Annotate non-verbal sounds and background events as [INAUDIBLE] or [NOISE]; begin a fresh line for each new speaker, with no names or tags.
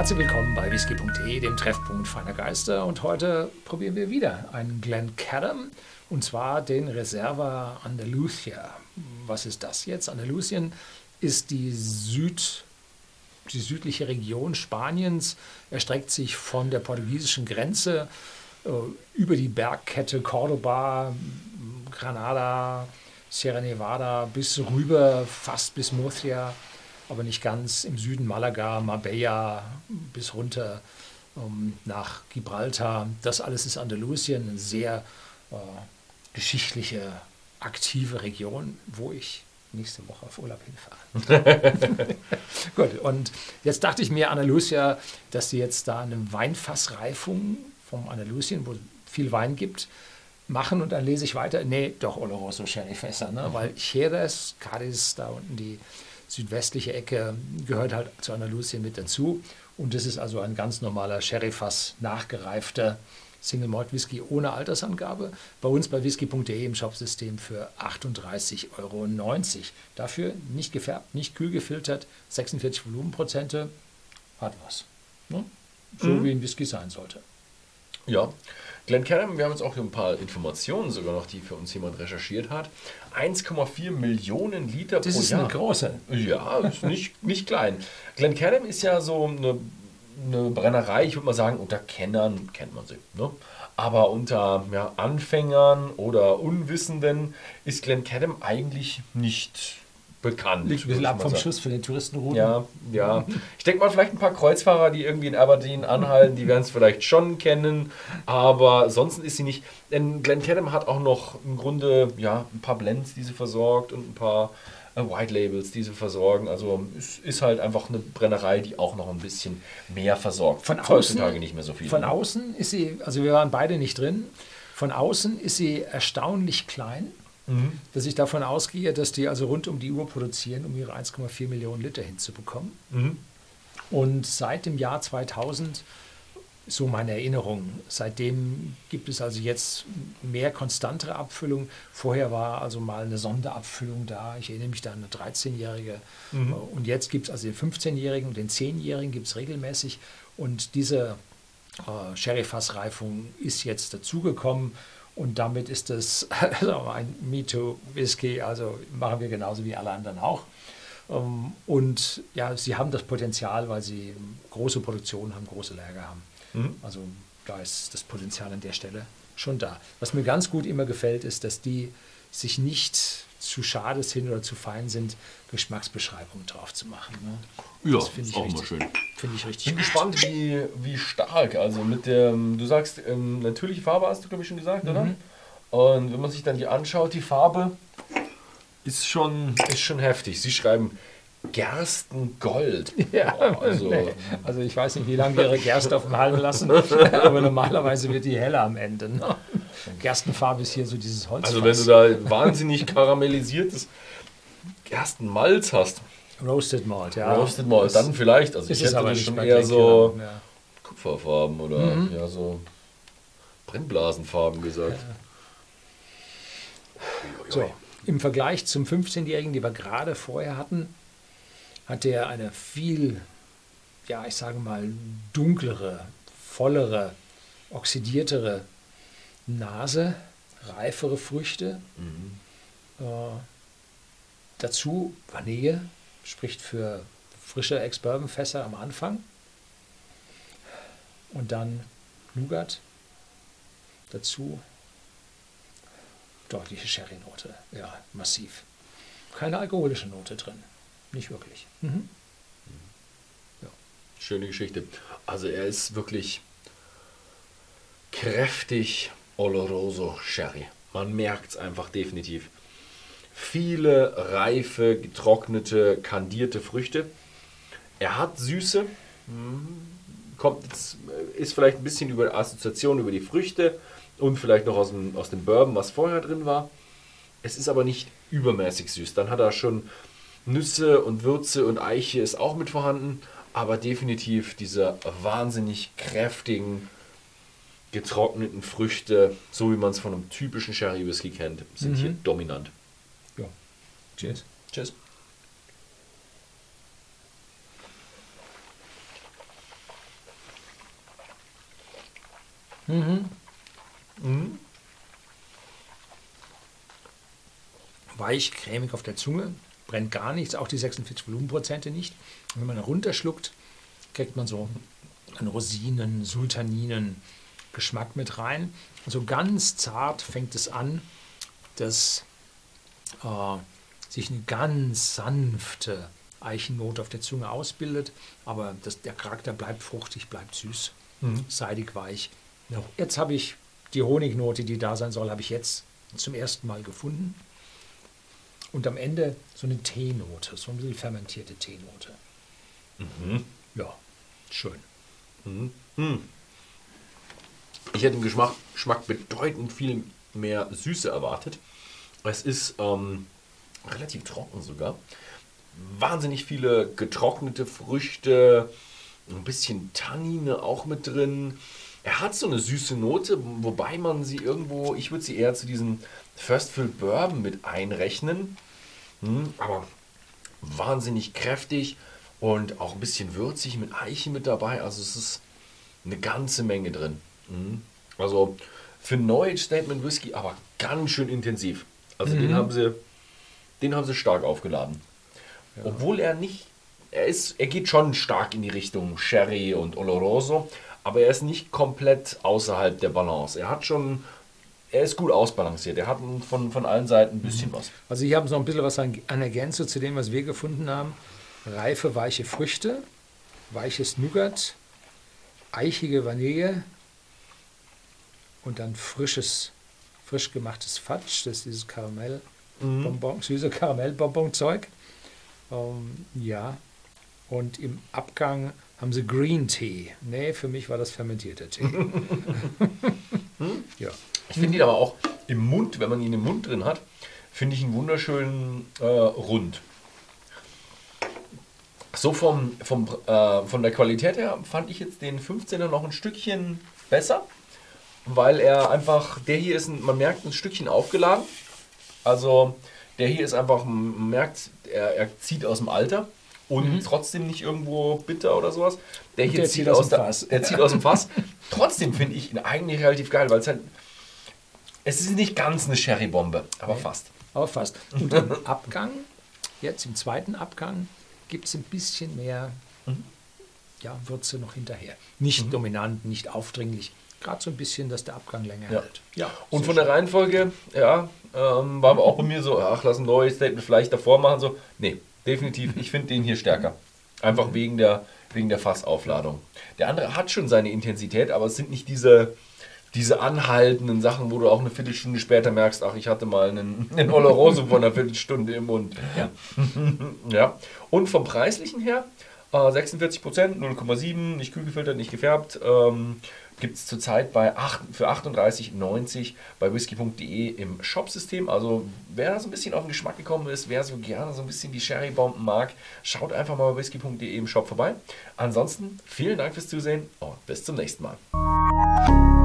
Herzlich willkommen bei whisky.de, dem Treffpunkt feiner Geister. Und heute probieren wir wieder einen Glencairn und zwar den Reserva Andalusia. Was ist das jetzt? Andalusien ist die, Süd, die südliche Region Spaniens, erstreckt sich von der portugiesischen Grenze äh, über die Bergkette Cordoba, Granada, Sierra Nevada bis rüber, fast bis Murcia aber nicht ganz im Süden Malaga, Marbella bis runter ähm, nach Gibraltar. Das alles ist Andalusien, eine sehr äh, geschichtliche, aktive Region, wo ich nächste Woche auf Urlaub hinfahre. [LAUGHS] Gut, und jetzt dachte ich mir, Andalusia, dass sie jetzt da eine Weinfassreifung vom Andalusien, wo viel Wein gibt, machen und dann lese ich weiter. Nee, doch Oloroso Sherry-Fässer, ne? Weil Jerez, Cadiz, da unten die südwestliche Ecke gehört halt zu Andalusien mit dazu. Und das ist also ein ganz normaler Sherry-Fass nachgereifter Single Malt Whisky ohne Altersangabe. Bei uns bei whisky.de im Shopsystem für 38,90 Euro. Dafür nicht gefärbt, nicht kühl gefiltert, 46 Volumenprozente. Hat was. Ne? So mhm. wie ein Whisky sein sollte.
Ja, Glencairn, wir haben jetzt auch ein paar Informationen sogar noch, die für uns jemand recherchiert hat. 1,4 Millionen Liter
das pro Jahr. Das ist eine große.
Ja, ist nicht, [LAUGHS] nicht klein. Glencairn ist ja so eine, eine Brennerei, ich würde mal sagen, unter Kennern kennt man sie. Ne? Aber unter ja, Anfängern oder Unwissenden ist Glencairn eigentlich nicht bekannt.
Liegt ein bisschen ab vom Schuss für den Touristenrouten.
Ja, ja. Ich denke mal, vielleicht ein paar Kreuzfahrer, die irgendwie in Aberdeen anhalten, die werden es vielleicht schon kennen, aber sonst ist sie nicht. Denn Glencairn hat auch noch im Grunde ja, ein paar Blends, die sie versorgt und ein paar äh, White Labels, die sie versorgen. Also es ist halt einfach eine Brennerei, die auch noch ein bisschen mehr versorgt.
Von außen, heutzutage nicht mehr so viel. Von außen ist sie, also wir waren beide nicht drin, von außen ist sie erstaunlich klein mhm. dass ich davon ausgehe, dass die also rund um die Uhr produzieren, um ihre 1,4 Millionen Liter hinzubekommen. Mhm. Und seit dem Jahr 2000, so meine Erinnerung, seitdem gibt es also jetzt mehr konstantere Abfüllung. Vorher war also mal eine Sonderabfüllung da. Ich erinnere mich da an eine 13-Jährige. Mhm. Und jetzt gibt es also den 15-Jährigen und den 10-Jährigen gibt es regelmäßig. Und diese äh, Sherry-Fassreifung ist jetzt dazugekommen. Und damit ist das [LAUGHS] also ein MeToo-Whisky, also machen wir genauso wie alle anderen auch. Ähm, und ja, sie haben das Potenzial, weil sie große Produktionen haben, große Lager haben. Mhm. Also da ist das Potenzial an der Stelle schon da. Was mir ganz gut immer gefällt, ist, dass die sich nicht zu schade sind oder zu fein sind, Geschmacksbeschreibungen drauf zu machen.
Ne? Ja, das finde ich auch richtig, mal schön.
Finde ich richtig
Bin gut. gespannt, wie, wie stark. Also mit der, du sagst, ähm, natürliche Farbe hast du, glaube ich, schon gesagt, mhm. oder? Und wenn man sich dann die anschaut, die Farbe ist schon, ist schon heftig. Sie schreiben Gerstengold. [LAUGHS]
Ja, oh, also, nee. also ich weiß nicht, wie lange wir ihre Gerste auf dem Halm lassen, [LAUGHS] aber normalerweise wird die heller am Ende. Ne? Gerstenfarbe ist hier so dieses Holz.
Also wenn du da wahnsinnig karamellisiertes Gerstenmalz hast.
Roasted Malt, ja.
Roasted Malt, dann vielleicht. Also ich hätte das schon eher so ja. Kupferfarben oder mhm. ja so Brennblasenfarben gesagt. Ja.
So, im Vergleich zum 15-Jährigen, die wir gerade vorher hatten, hat der eine viel, ja, ich sage mal, dunklere, vollere, oxidiertere Nase, reifere Früchte. Mhm. Äh, dazu Vanille, spricht für frische Ex-Bourbon-Fässer am Anfang. Und dann Nougat. Dazu deutliche Sherry-Note. Ja, massiv. Keine alkoholische Note drin. Nicht wirklich. Mhm.
Ja. Schöne Geschichte. Also er ist wirklich kräftig Oloroso Sherry. Man merkt es einfach definitiv. Viele reife, getrocknete, kandierte Früchte. Er hat Süße. Kommt jetzt, ist vielleicht ein bisschen über Assoziation über die Früchte und vielleicht noch aus dem, aus dem Bourbon, was vorher drin war. Es ist aber nicht übermäßig süß. Dann hat er schon Nüsse und Würze und Eiche ist auch mit vorhanden, aber definitiv diese wahnsinnig kräftigen, getrockneten Früchte, so wie man es von einem typischen Sherry Whisky kennt, sind mhm. hier dominant.
Ja. Cheers. Cheers. Weich, cremig auf der Zunge, brennt gar nichts, auch die 46 Volumenprozente nicht. Und wenn man runterschluckt, kriegt man so einen Rosinen, Sultaninen Geschmack mit rein. Also ganz zart fängt es an, dass äh, sich eine ganz sanfte Eichennote auf der Zunge ausbildet, aber das, der Charakter bleibt fruchtig, bleibt süß, seidig weich. Jetzt habe ich die Honignote, die da sein soll, habe ich jetzt zum ersten Mal gefunden. Und am Ende so eine Teenote, so ein bisschen fermentierte Teenote. Ja, schön.
Ich hätte im Geschmack, Geschmack bedeutend viel mehr Süße erwartet. Es ist ähm, relativ trocken sogar. Wahnsinnig viele getrocknete Früchte, ein bisschen Tannine auch mit drin. Er hat so eine süße Note, wobei man sie irgendwo, ich würde sie eher zu diesem First Fill Bourbon mit einrechnen. Hm, aber wahnsinnig kräftig und auch ein bisschen würzig mit Eiche mit dabei. Also es ist eine ganze Menge drin. Mhm. Also für Neue Statement Whisky, aber ganz schön intensiv. Also den haben sie, den haben sie stark aufgeladen. Obwohl er nicht, er ist, er geht schon stark in die Richtung Sherry und Oloroso, aber er ist nicht komplett außerhalb der Balance. Er hat schon, er ist gut ausbalanciert. Er hat von, von allen Seiten ein bisschen was.
Also hier haben Sie noch ein bisschen was an, an Ergänzung zu dem, was wir gefunden haben. Reife, weiche Früchte, weiches Nougat, eichige Vanille und dann frisches, frisch gemachtes Fatsch, das ist dieses Karamell, Bonbon, süße Karamellbonbon-Zeug. Ähm, ja, und im Abgang haben sie Green Tea. Nee, für mich war das fermentierter Tee. [LAUGHS] ja.
Ich finde ihn aber auch im Mund, wenn man ihn im Mund drin hat, finde ich ihn wunderschön äh, rund. So vom, vom, äh, von der Qualität her fand ich jetzt den 15er noch ein Stückchen besser, weil er einfach, der hier ist, ein, man merkt, ein Stückchen aufgeladen. Also der hier ist einfach, man merkt, er, er zieht aus dem Alter und trotzdem nicht irgendwo bitter oder sowas. Der hier
der
zieht,
zieht aus dem
der,
Fass.
der zieht aus dem Fass. trotzdem finde ich ihn eigentlich relativ geil, weil es halt, es ist nicht ganz eine Sherry-Bombe, aber fast.
Aber fast. Und im [LAUGHS] Abgang, jetzt im zweiten Abgang, gibt es ein bisschen mehr ja, Würze noch hinterher. Nicht dominant, nicht aufdringlich. Gerade so ein bisschen, dass der Abgang länger
Ja.
hält. Ja,
Und von der Reihenfolge, ja, ähm, war aber auch bei mir so, ach, lass ein neues Statement vielleicht davor machen. So, nee, definitiv, ich finde den hier stärker. Einfach wegen der, wegen der Fassaufladung. Der andere hat schon seine Intensität, aber es sind nicht diese, diese anhaltenden Sachen, wo du auch eine Viertelstunde später merkst, ach, ich hatte mal einen, [LAUGHS] einen Oloroso von einer Viertelstunde im Mund.
Ja. [LAUGHS]
ja. Und vom Preislichen her, äh, 46 Prozent, 0,7, nicht kühl gefiltert, nicht gefärbt. Ähm, Gibt es zurzeit bei 8, für 38,90 bei whisky.de im Shopsystem. Also wer da so ein bisschen auf den Geschmack gekommen ist, wer so gerne so ein bisschen die Sherry-Bomben mag, schaut einfach mal bei whisky.de im Shop vorbei. Ansonsten vielen Dank fürs Zusehen und bis zum nächsten Mal.